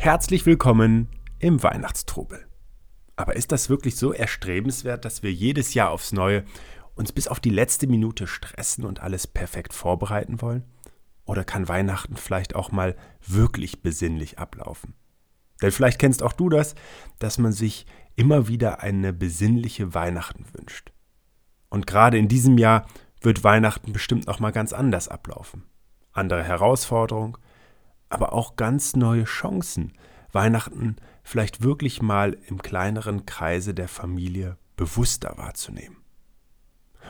Herzlich willkommen im Weihnachtstrubel. Aber ist das wirklich so erstrebenswert, dass wir jedes Jahr aufs Neue uns bis auf die letzte Minute stressen und alles perfekt vorbereiten wollen? Oder kann Weihnachten vielleicht auch mal wirklich besinnlich ablaufen? Denn vielleicht kennst auch du das, dass man sich immer wieder eine besinnliche Weihnachten wünscht. Und gerade in diesem Jahr wird Weihnachten bestimmt noch mal ganz anders ablaufen. Andere Herausforderungen, aber auch ganz neue Chancen, Weihnachten vielleicht wirklich mal im kleineren Kreise der Familie bewusster wahrzunehmen.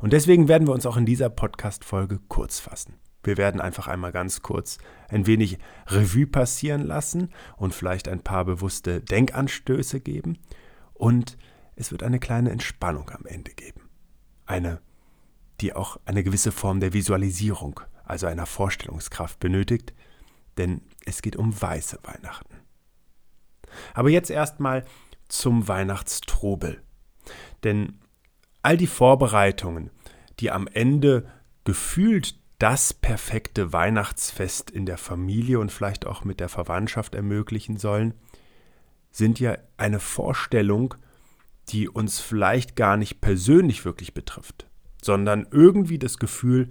Und deswegen werden wir uns auch in dieser Podcast-Folge kurz fassen. Wir werden einfach einmal ganz kurz ein wenig Revue passieren lassen und vielleicht ein paar bewusste Denkanstöße geben. Und es wird eine kleine Entspannung am Ende geben. Eine, die auch eine gewisse Form der Visualisierung, also einer Vorstellungskraft benötigt, denn es geht um weiße Weihnachten. Aber jetzt erstmal zum Weihnachtstrubel. Denn all die Vorbereitungen, die am Ende gefühlt das perfekte Weihnachtsfest in der Familie und vielleicht auch mit der Verwandtschaft ermöglichen sollen, sind ja eine Vorstellung, die uns vielleicht gar nicht persönlich wirklich betrifft, sondern irgendwie das Gefühl,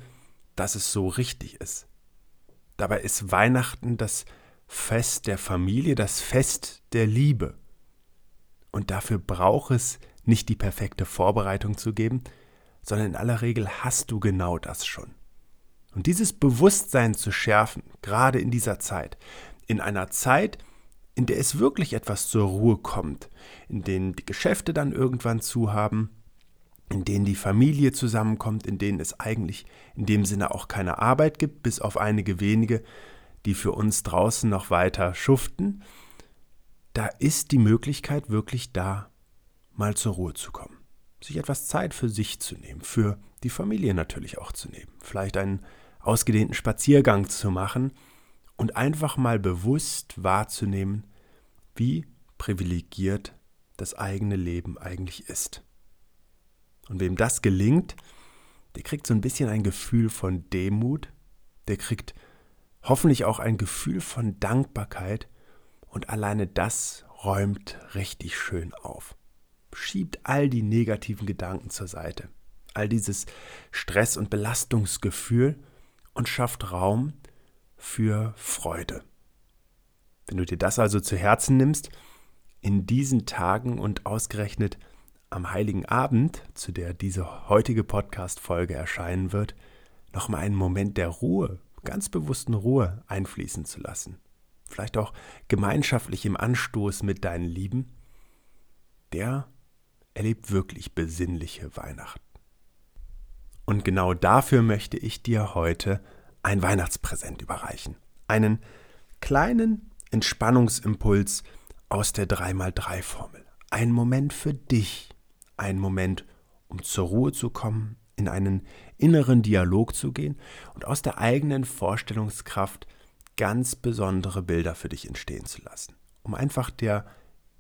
dass es so richtig ist. Dabei ist Weihnachten das Fest der Familie, das Fest der Liebe. Und dafür braucht es nicht die perfekte Vorbereitung zu geben, sondern in aller Regel hast du genau das schon. Und dieses Bewusstsein zu schärfen, gerade in dieser Zeit, in einer Zeit, in der es wirklich etwas zur Ruhe kommt, in denen die Geschäfte dann irgendwann zu haben, in denen die Familie zusammenkommt, in denen es eigentlich in dem Sinne auch keine Arbeit gibt, bis auf einige wenige, die für uns draußen noch weiter schuften, da ist die Möglichkeit wirklich da, mal zur Ruhe zu kommen. Sich etwas Zeit für sich zu nehmen, für die Familie natürlich auch zu nehmen, vielleicht einen ausgedehnten Spaziergang zu machen und einfach mal bewusst wahrzunehmen, wie privilegiert das eigene Leben eigentlich ist. Und wem das gelingt, der kriegt so ein bisschen ein Gefühl von Demut, der kriegt hoffentlich auch ein Gefühl von Dankbarkeit und alleine das räumt richtig schön auf. Schiebt all die negativen Gedanken zur Seite, all dieses Stress- und Belastungsgefühl und schafft Raum für Freude. Wenn du dir das also zu Herzen nimmst, in diesen Tagen und ausgerechnet am heiligen Abend, zu der diese heutige Podcast-Folge erscheinen wird, nochmal einen Moment der Ruhe, ganz bewussten Ruhe einfließen zu lassen. Vielleicht auch gemeinschaftlich im Anstoß mit deinen Lieben, der erlebt wirklich besinnliche Weihnachten. Und genau dafür möchte ich dir heute ein Weihnachtspräsent überreichen. Einen kleinen Entspannungsimpuls aus der 3x3-Formel. Ein Moment für dich, einen Moment, um zur Ruhe zu kommen, in einen inneren Dialog zu gehen und aus der eigenen Vorstellungskraft ganz besondere Bilder für dich entstehen zu lassen, um einfach der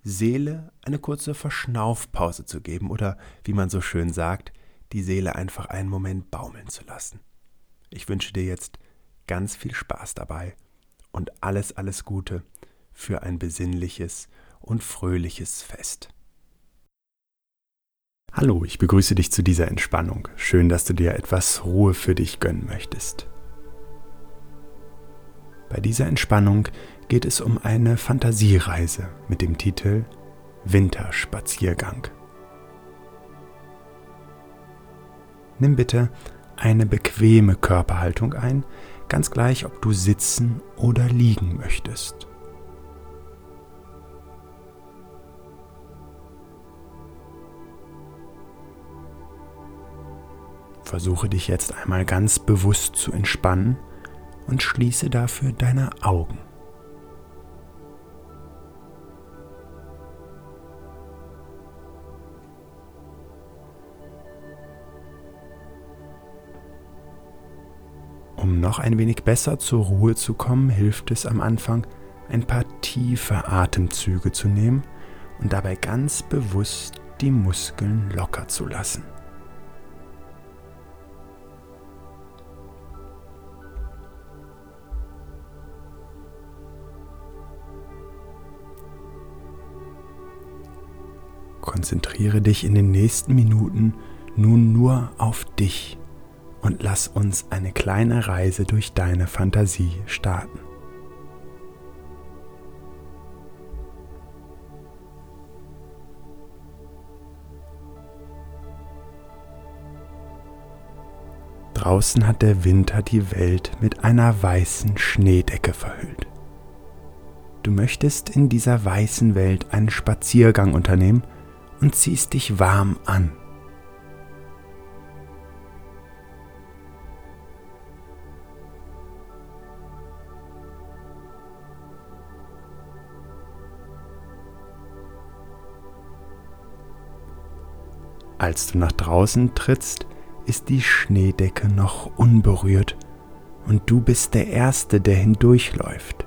Seele eine kurze Verschnaufpause zu geben oder, wie man so schön sagt, die Seele einfach einen Moment baumeln zu lassen. Ich wünsche dir jetzt ganz viel Spaß dabei und alles, alles Gute für ein besinnliches und fröhliches Fest. Hallo, ich begrüße dich zu dieser Entspannung. Schön, dass du dir etwas Ruhe für dich gönnen möchtest. Bei dieser Entspannung geht es um eine Fantasiereise mit dem Titel Winterspaziergang. Nimm bitte eine bequeme Körperhaltung ein, ganz gleich, ob du sitzen oder liegen möchtest. Versuche dich jetzt einmal ganz bewusst zu entspannen und schließe dafür deine Augen. Um noch ein wenig besser zur Ruhe zu kommen, hilft es am Anfang, ein paar tiefe Atemzüge zu nehmen und dabei ganz bewusst die Muskeln locker zu lassen. Konzentriere dich in den nächsten Minuten nun nur auf dich und lass uns eine kleine Reise durch deine Fantasie starten. Draußen hat der Winter die Welt mit einer weißen Schneedecke verhüllt. Du möchtest in dieser weißen Welt einen Spaziergang unternehmen und ziehst dich warm an. Als du nach draußen trittst, ist die Schneedecke noch unberührt und du bist der Erste, der hindurchläuft.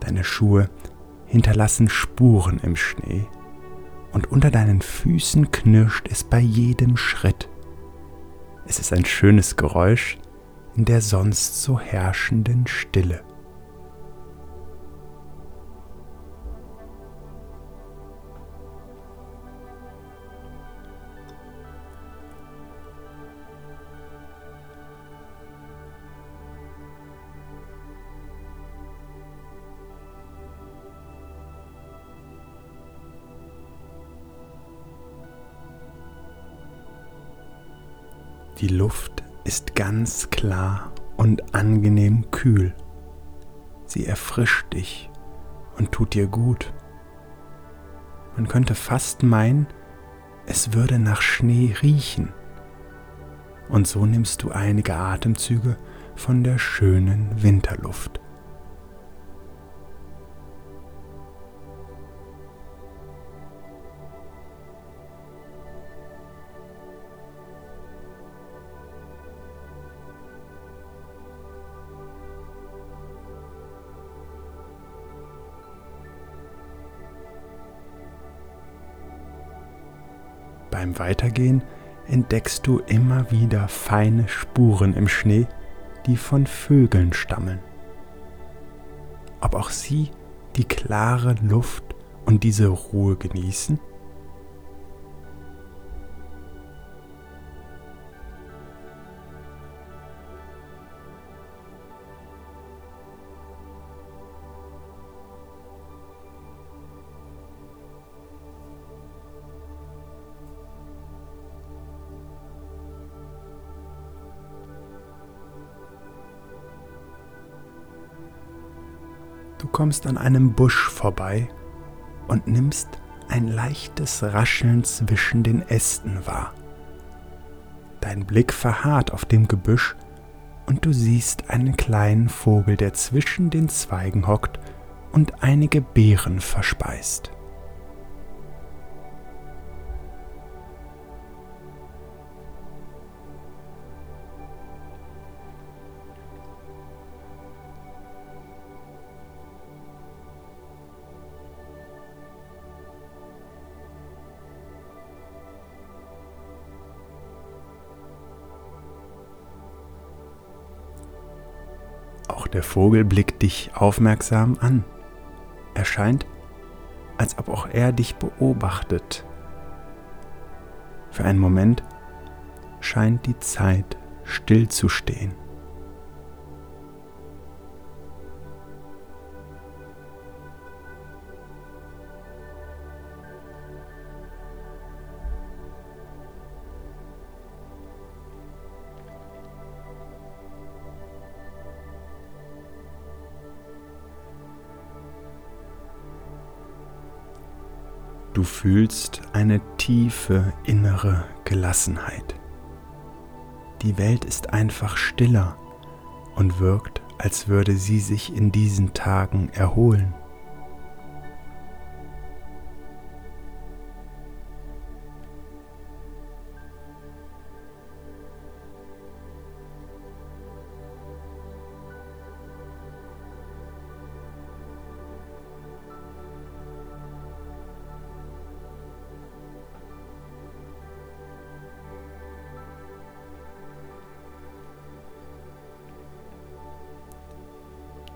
Deine Schuhe hinterlassen Spuren im Schnee und unter deinen Füßen knirscht es bei jedem Schritt. Es ist ein schönes Geräusch in der sonst so herrschenden Stille. Die Luft ist ganz klar und angenehm kühl. Sie erfrischt dich und tut dir gut. Man könnte fast meinen, es würde nach Schnee riechen. Und so nimmst du einige Atemzüge von der schönen Winterluft. Beim Weitergehen entdeckst du immer wieder feine Spuren im Schnee, die von Vögeln stammeln. Ob auch sie die klare Luft und diese Ruhe genießen? Du kommst an einem Busch vorbei und nimmst ein leichtes Rascheln zwischen den Ästen wahr. Dein Blick verharrt auf dem Gebüsch und du siehst einen kleinen Vogel, der zwischen den Zweigen hockt und einige Beeren verspeist. Auch der Vogel blickt dich aufmerksam an. Er scheint, als ob auch er dich beobachtet. Für einen Moment scheint die Zeit stillzustehen. Du fühlst eine tiefe innere Gelassenheit. Die Welt ist einfach stiller und wirkt, als würde sie sich in diesen Tagen erholen.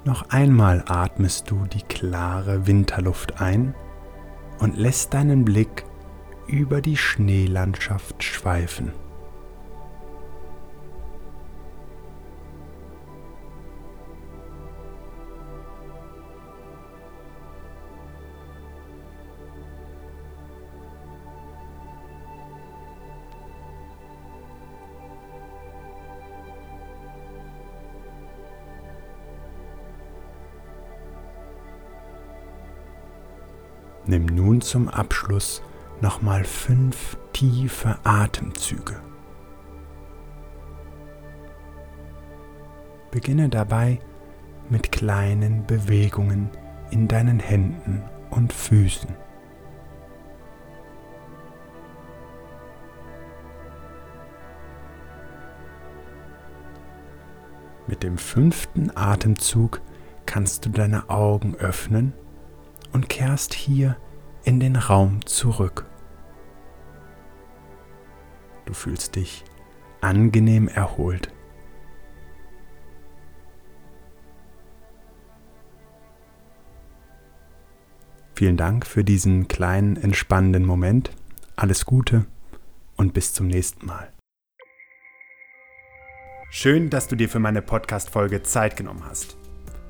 Noch einmal atmest du die klare Winterluft ein und lässt deinen Blick über die Schneelandschaft schweifen. Nimm nun zum Abschluss nochmal fünf tiefe Atemzüge. Beginne dabei mit kleinen Bewegungen in deinen Händen und Füßen. Mit dem fünften Atemzug kannst du deine Augen öffnen und kehrst hier in den Raum zurück. Du fühlst dich angenehm erholt. Vielen Dank für diesen kleinen entspannenden Moment. Alles Gute und bis zum nächsten Mal. Schön, dass du dir für meine Podcast-Folge Zeit genommen hast.